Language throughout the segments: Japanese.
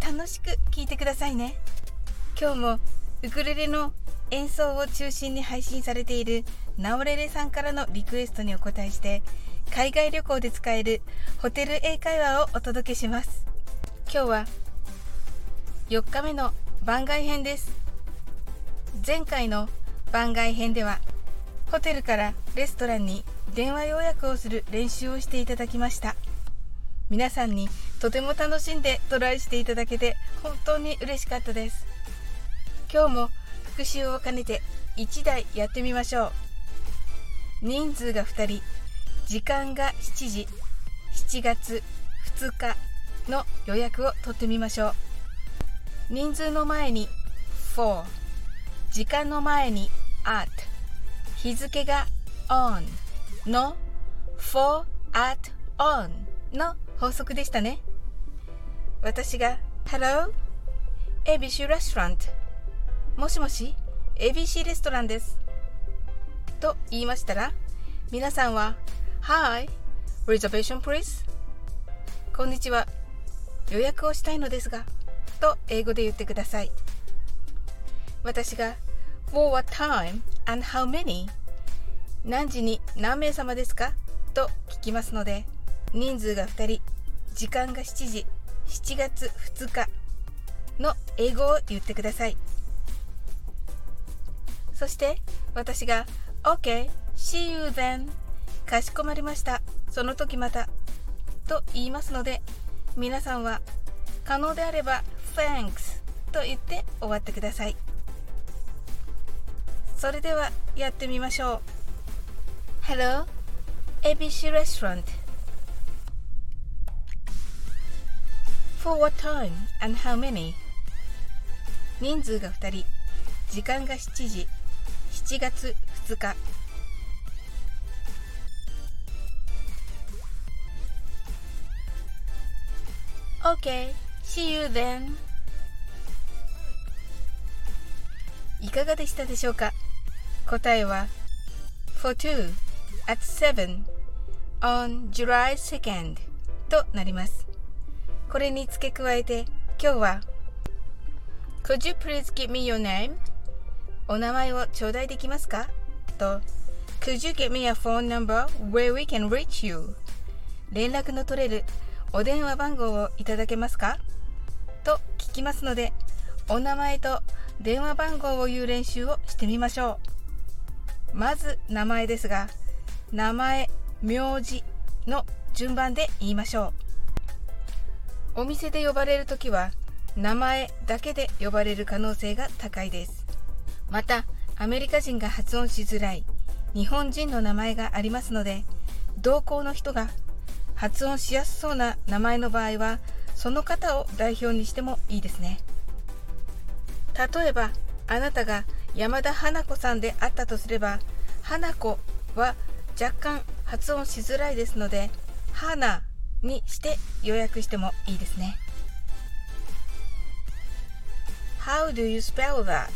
楽しく聴いてくださいね。今日もウクレレの演奏を中心に配信されているナオレレさんからのリクエストにお答えして海外旅行で使えるホテル英会話をお届けします。今日は4日目の番外編です。前回の番外編ではホテルからレストランに電話予約をする練習をしていただきました。皆さんにとても楽しんでトライしていただけて本当に嬉しかったです。今日も復習を兼ねて1台やってみましょう。人数が2人時間が7時7月2日の予約を取ってみましょう。人数の前に4時間の前に at 日付が on の4 at on の法則でしたね。私が Hello? ABC レストランもしもし ABC レストランです。と言いましたら皆さんは Hi reservation please こんにちは。予約をしたいのですがと英語で言ってください。私が For what time and how many 何時に何名様ですか？と聞きますので人数が2人時間が7時7月2日の英語を言ってください。そして私が OK see you then かしこまりました。その時またと言いますので皆さんは可能であれば Thanks と言って終わってください。それではやってみましょう。Hello ABC Restaurant. For what time and how many? 人数が2人時間が7時7月2日 OK see you then いかがでしたでしょうか答えは For two at 7 on July 2nd となりますこれに付け加えて今日は Could you please give me your name? お名前を頂戴できますか?と Could you give me a phone number where we can reach you? 連絡の取れるお電話番号をいただけますか?と聞きますのでお名前と電話番号を言う練習をしてみましょうまず名前ですが名前名字の順番で言いましょうお店で呼ばれるときは名前だけで呼ばれる可能性が高いです。またアメリカ人が発音しづらい日本人の名前がありますので同行の人が発音しやすそうな名前の場合はその方を代表にしてもいいですね。例えばあなたが山田花子さんであったとすれば花子は若干発音しづらいですので花にして予約してもいいですね。How do you spell that?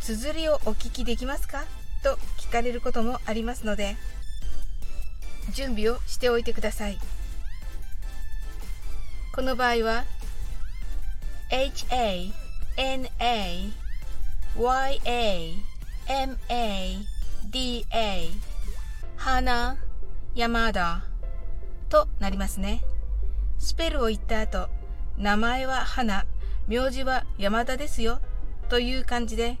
綴りをお聞きできますか？と聞かれることもありますので準備をしておいてください。この場合は HANAYAMADA 花山田となりますね。スペルを言った後名前は花名字は山田ですよという感じで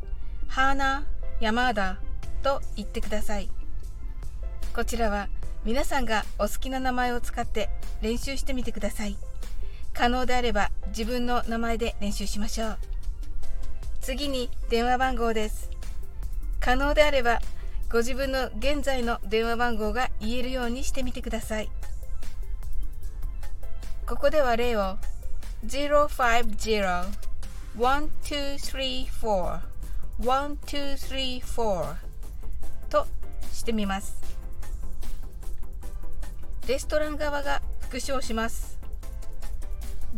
花山田と言ってください。こちらは皆さんがお好きな名前を使って練習してみてください。可能であれば自分の名前で練習しましょう。次に電話番号です。可能であればご自分の現在の電話番号が言えるようにしてみてください。ここでは例を050-1234-1234としてみます。レストラン側が復唱します。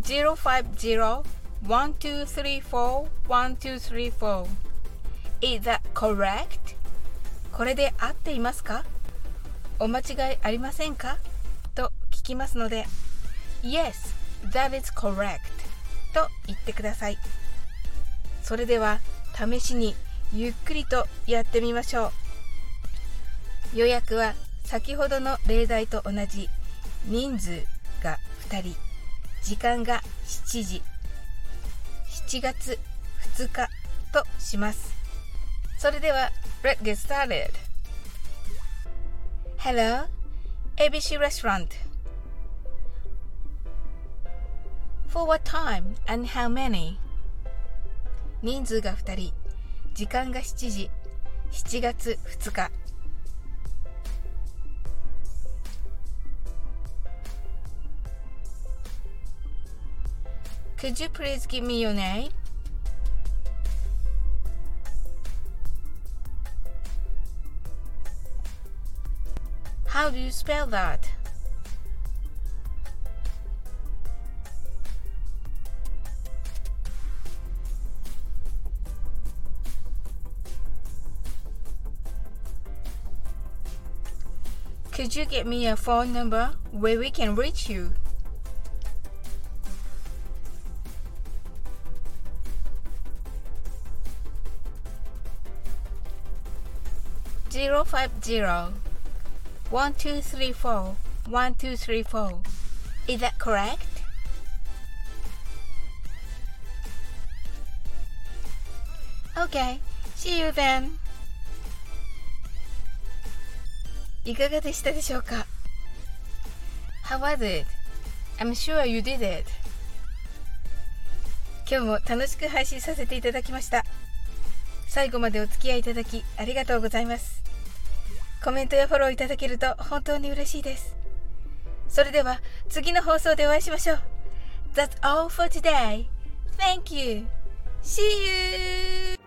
050-1234-1234 Is that correct? これで合っていますか？お間違いありませんか？と聞きますので Yes, that is correct. と言ってください。それでは試しにゆっくりとやってみましょう。予約は先ほどの例題と同じ人数が2人時間が7時。7月2日とします。それでは Let's get started. Hello ABC Restaurant. For what time and how many? 人数が2人時間が7時7月2日 Could you please give me your name? How do you spell that? Could you get me a phone number where we can reach you? Zero five zero one two three four one two three four. Is that correct? Okay, see you then. いかがでしたでしょうか？How was it? I'm sure you did it. 今日も楽しく配信させていただきました。最後までお付き合いいただきありがとうございます。コメントやフォローいただけると本当に嬉しいです。それでは次の放送でお会いしましょう。That's all for today. Thank you. See you!